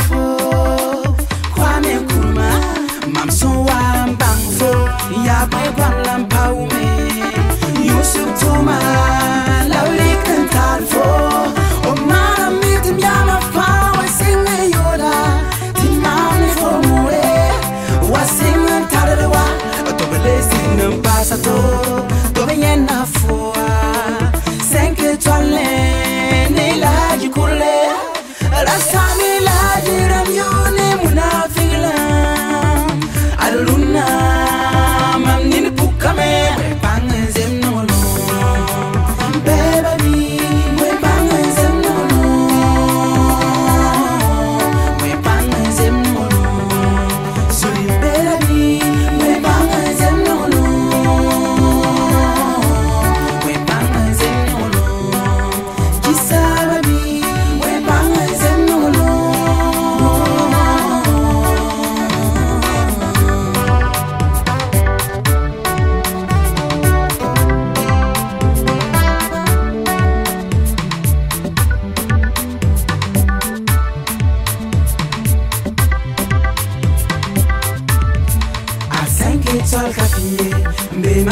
Oh. Tol kafiye mbe